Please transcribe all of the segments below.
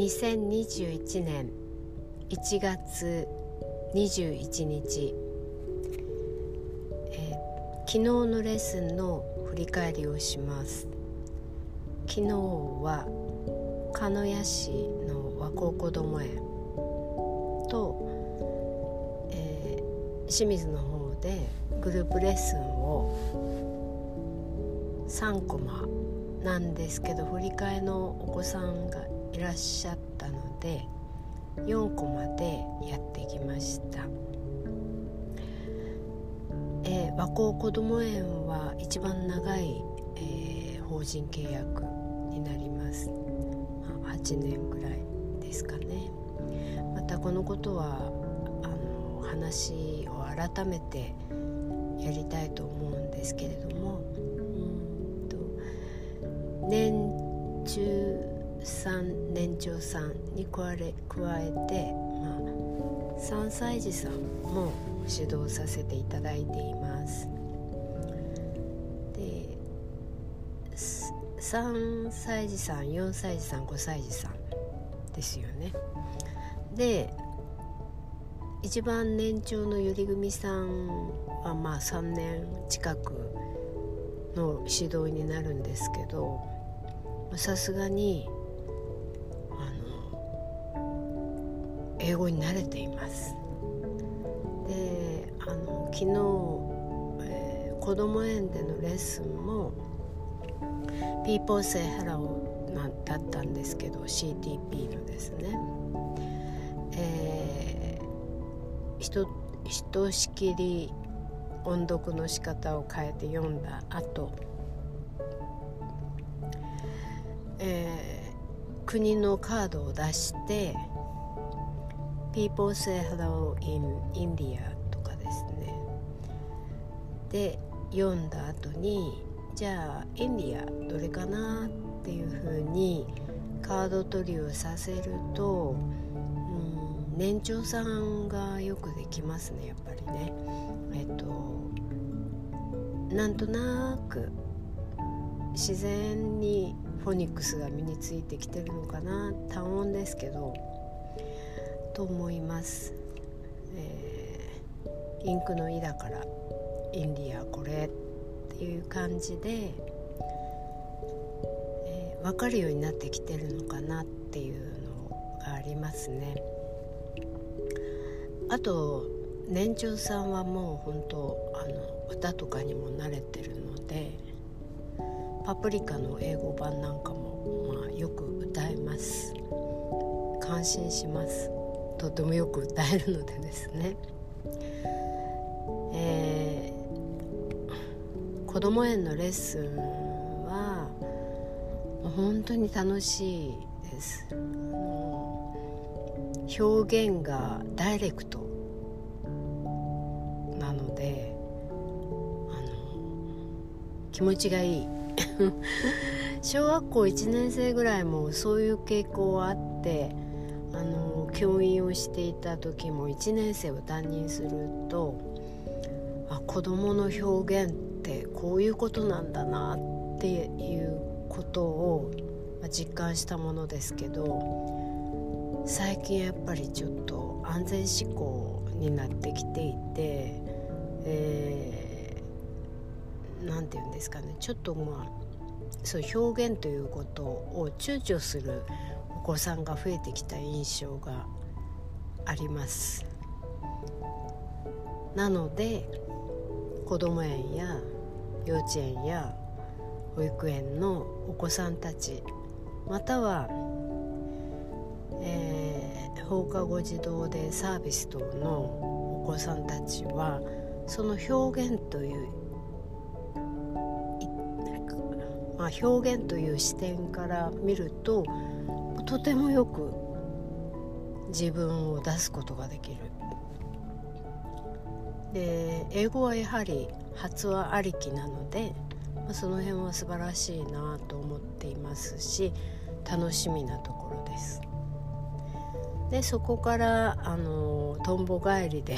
2021年1月21日、えー、昨日のレッスンの振り返りをします。昨日は鹿屋市の和光こども園と、えー、清水の方でグループレッスンを3コマなんですけど振り替えのお子さんがいらっしゃったので4コマでやってきました、えー、和光こども園は一番長い、えー、法人契約になります、まあ、8年ぐらいですかね。またこのことはあの話を改めてやりたいと思うんですけれどもうんと年中さん年長さんに加え加えて、まあ、3歳児さんも指導させていただいています。で3歳児さん4歳児さん5歳児さんですよね。で一番年長のゆり組さんはまあ3年近くの指導になるんですけどさすがに英語に慣れています。であの昨日、えー、子ども園でのレッスンも「People Say Hello」なだったんですけど CTP のですね、えー、ひとひとしきり音読の仕方を変えて読んだ後、えー、国のカードを出して「People say hello in India とかですね。で読んだ後にじゃあインディアどれかなっていうふうにカード取りをさせると、うん、年長さんがよくできますねやっぱりね。えっとなんとなく自然にフォニックスが身についてきてるのかな単音ですけど。と思います、えー、インクの「い」だからインディアこれっていう感じで、えー、分かるようになってきてるのかなっていうのがありますね。あと年長さんはもう本当あの歌とかにも慣れてるのでパプリカの英語版なんかも、まあ、よく歌えます。感心します。とてもよく歌えるのでですね、えー、子ども園のレッスンは本当に楽しいです。表現がダイレクトなのであの気持ちがいい。小学校1年生ぐらいもそういう傾向はあってあの教員をしていた時も1年生を担任するとあ子どもの表現ってこういうことなんだなっていうことを実感したものですけど最近やっぱりちょっと安全志向になってきていて何、えー、て言うんですかねちょっとまあそう表現ということを躊躇するお子さんが増えてきた印象があります。なので子ども園や幼稚園や保育園のお子さんたちまたは、えー、放課後児童でサービス等のお子さんたちはその表現というまあ、表現という視点から見るととてもよく自分を出すことができる。で英語はやはり発話ありきなので、ま、その辺は素晴らしいなと思っていますし楽しみなところです。でそこからあのとんぼ帰りで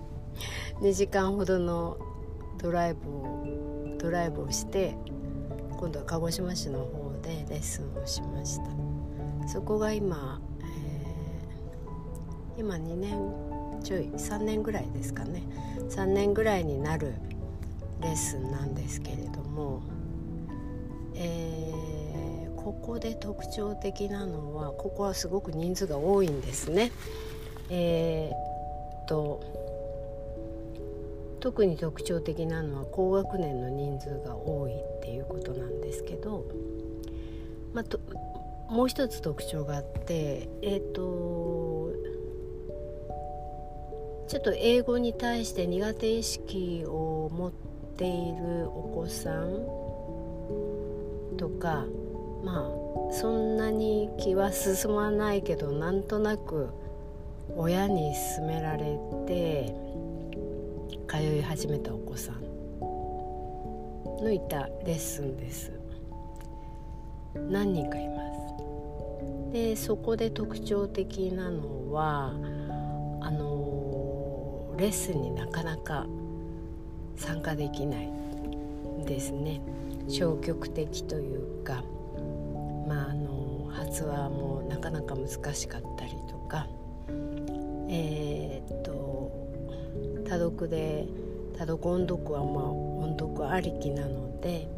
2時間ほどのドライブをドライブをして今度は鹿児島市の方でレッスンをしました。そこが今、えー、今2年ちょい3年ぐらいですかね3年ぐらいになるレッスンなんですけれども、えー、ここで特徴的なのはここはすごく人数が多いんですね。えー、と特に特徴的なのは高学年の人数が多いっていうことなんですけど、まあ、ともう一つ特徴があってえっ、ー、とちょっと英語に対して苦手意識を持っているお子さんとかまあそんなに気は進まないけどなんとなく親に勧められて通い始めたお子さんのいたレッスンです。何人かいます。でそこで特徴的なのはあのレッスンになかなか参加できないですね。消極的というかまああの発話もなかなか難しかったりとかえー、っと多読で多読音読はまあ音読ありきなので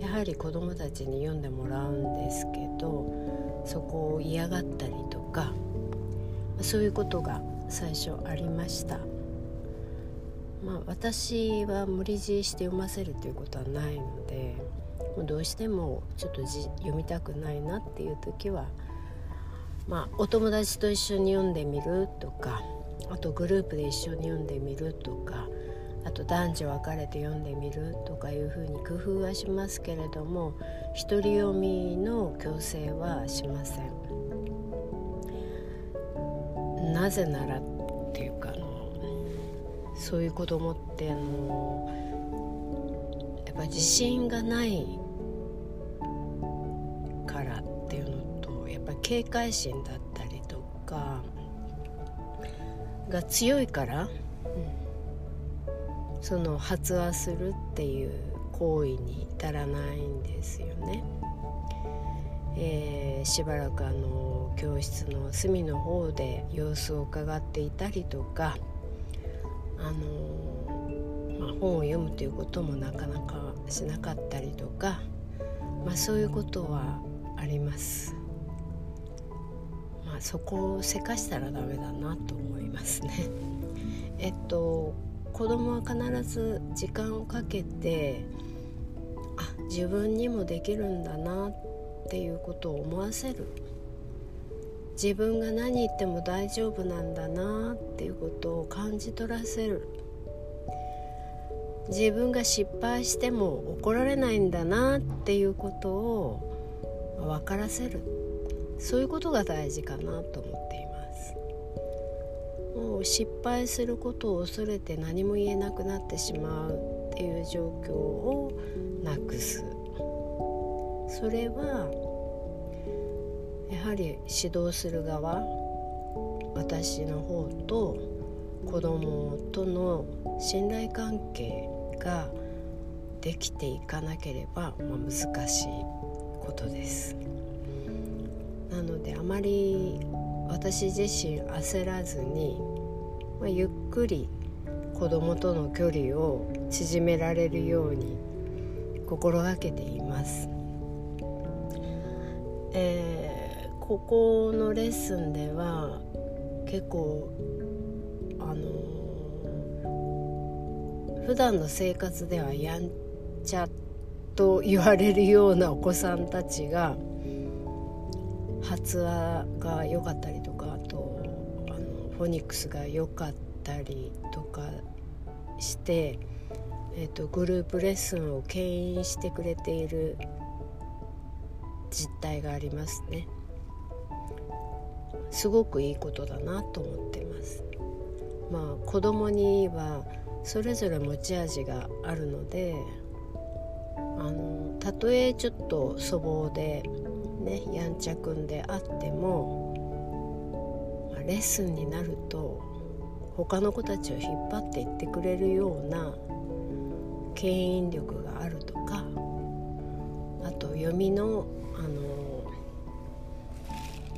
やはり子どもたちに読んでもらうんですけどそこを嫌がったりとかそういうことが最初ありました。まあ、私は無理強いして読ませるということはないのでどうしてもちょっと読みたくないなっていう時は、まあ、お友達と一緒に読んでみるとかあとグループで一緒に読んでみるとかあと男女分かれて読んでみるとかいうふうに工夫はしますけれども一人読みの強制はしません。なぜならっていうかのそういう子供ってあのやっぱ自信がないからっていうのとやっぱり警戒心だったりとかが強いから、その発話するっていう行為に至らないんですよね。えー、しばらくあの教室の隅の方で様子を伺っていたりとか、あのまあ、本を読むということもなかなかしなかったりとか、まあ、そういうことはあります。まあ、そこをせかしたらダメだなと思いますね。えっと子供は必ず時間をかけてあ自分にもできるんだなっていうことを思わせる。自分が何言っても大丈夫なんだなっていうことを感じ取らせる。自分が失敗しても怒られないんだなっていうことを分からせる。そういうことが大事かなと思っています。もう失敗することを恐れて何も言えなくなってしまうっていう状況をなくすそれはやはり指導する側私の方と子供との信頼関係ができていかなければ、ま、難しいことです。なのであまり私自身焦らずに、まあ、ゆっくり子供との距離を縮められるように心がけています。えー、ここのレッスンでは結構あのー、普段の生活ではやんちゃと言われるようなお子さんたちが発話が良かったりとかフォニックスが良かったりとかして、えーと、グループレッスンを牽引してくれている実態がありますね。すごくいいことだなと思ってます。まあ子供にはそれぞれ持ち味があるのであのたとえちょっと粗暴でねやんちゃくんであっても、レッスンになると他の子たちを引っ張っていってくれるような牽引力があるとかあと読みのあの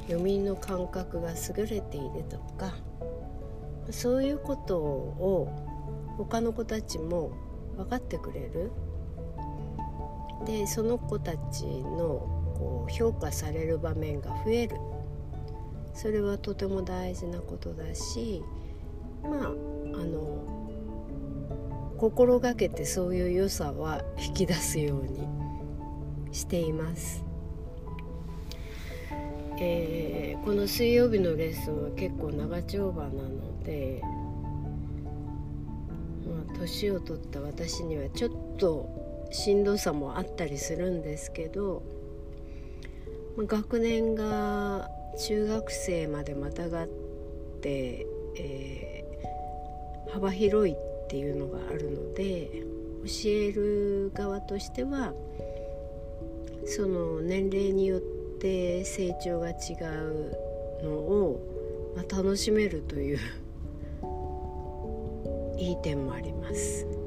読みの感覚が優れているとかそういうことを他の子たちも分かってくれる。でその子たちのこう評価される場面が増える。それはとても大事なことだしまああの心がけてそういう良さは引き出すようにしています。えー、この水曜日のレッスンは結構長丁場なので、まあ、年を取った私にはちょっとしんどさもあったりするんですけど、まあ、学年が中学生までまたがって、えー、幅広いっていうのがあるので教える側としてはその年齢によって成長が違うのを、まあ、楽しめるという いい点もあります。